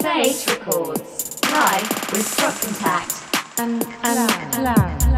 SAH Records. Live with Drop Contact and, and Cloud.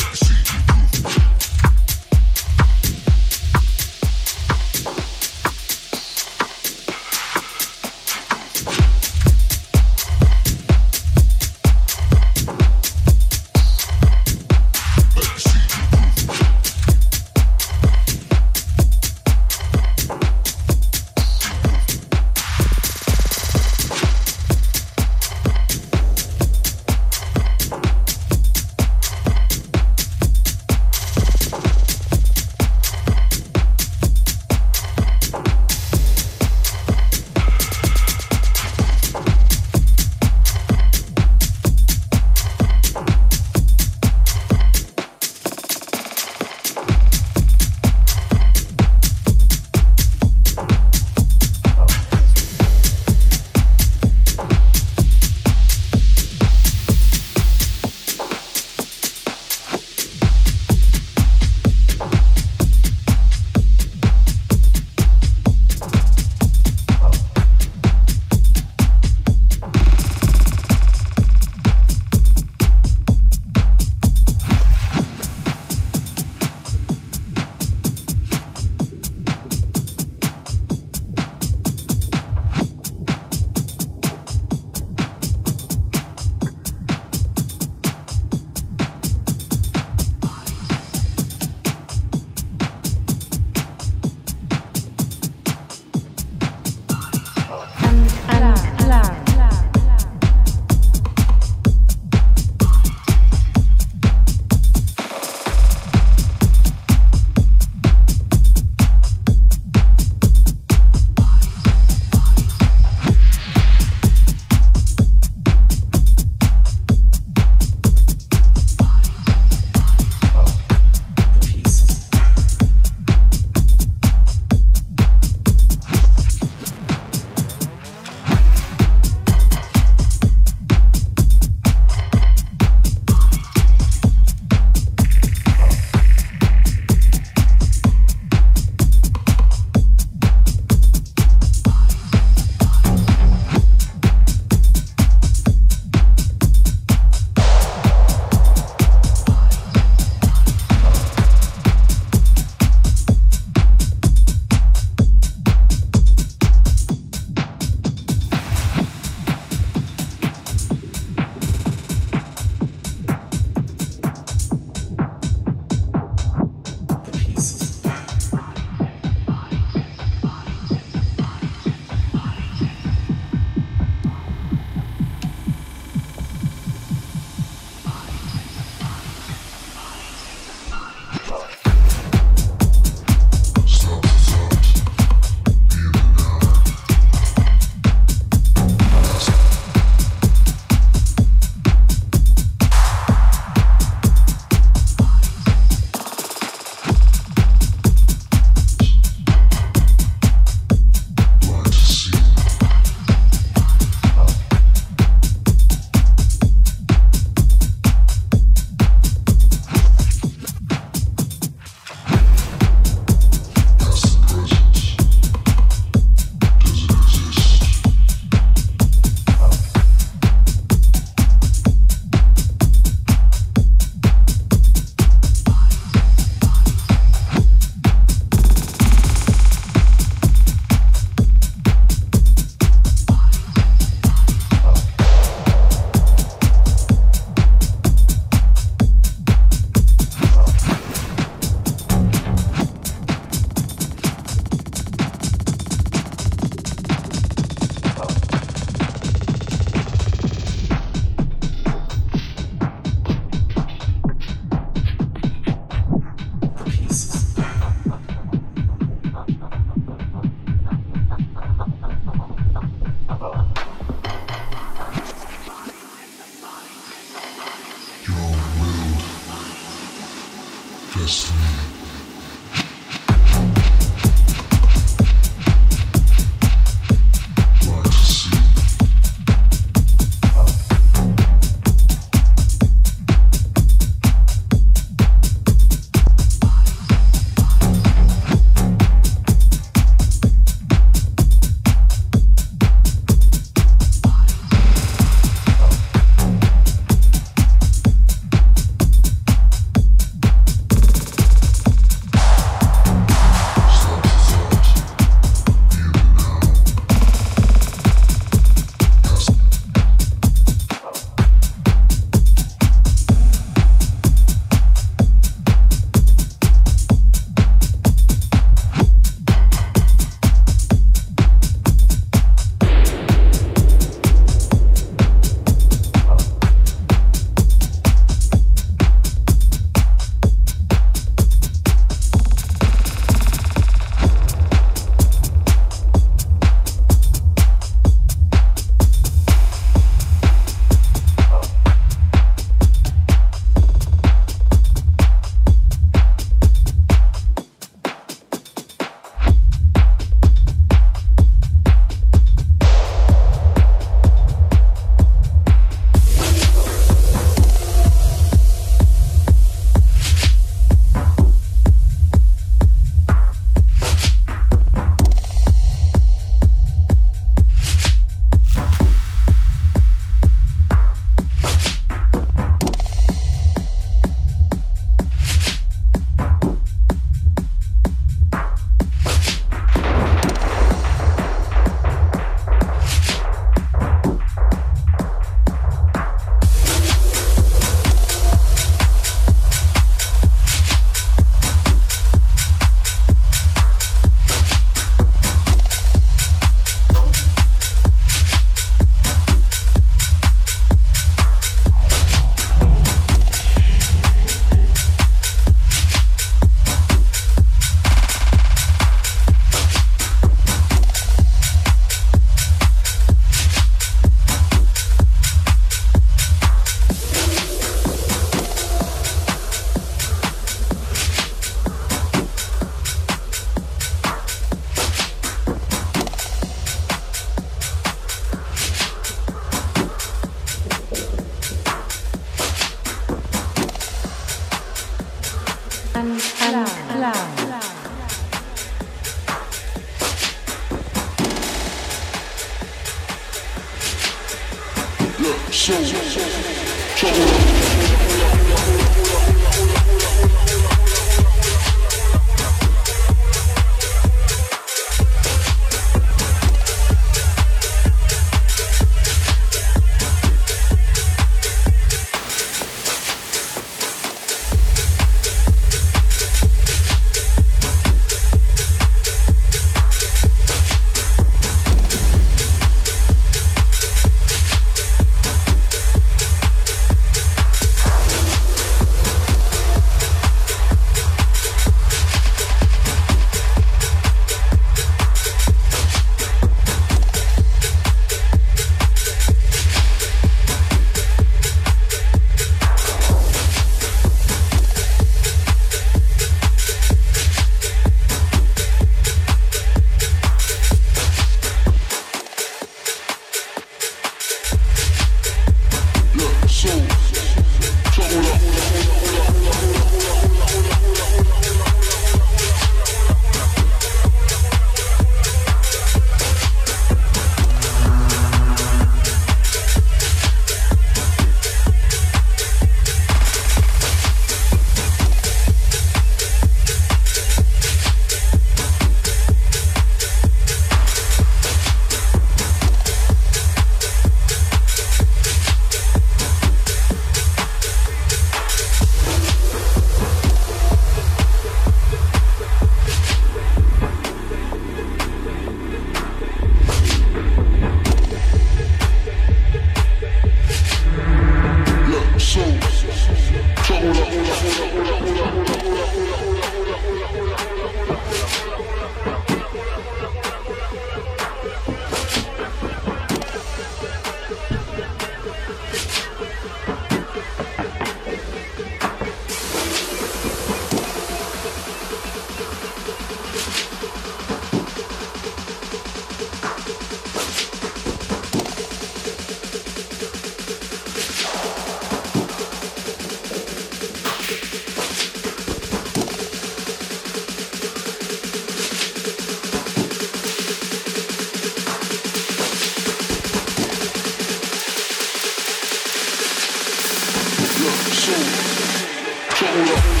two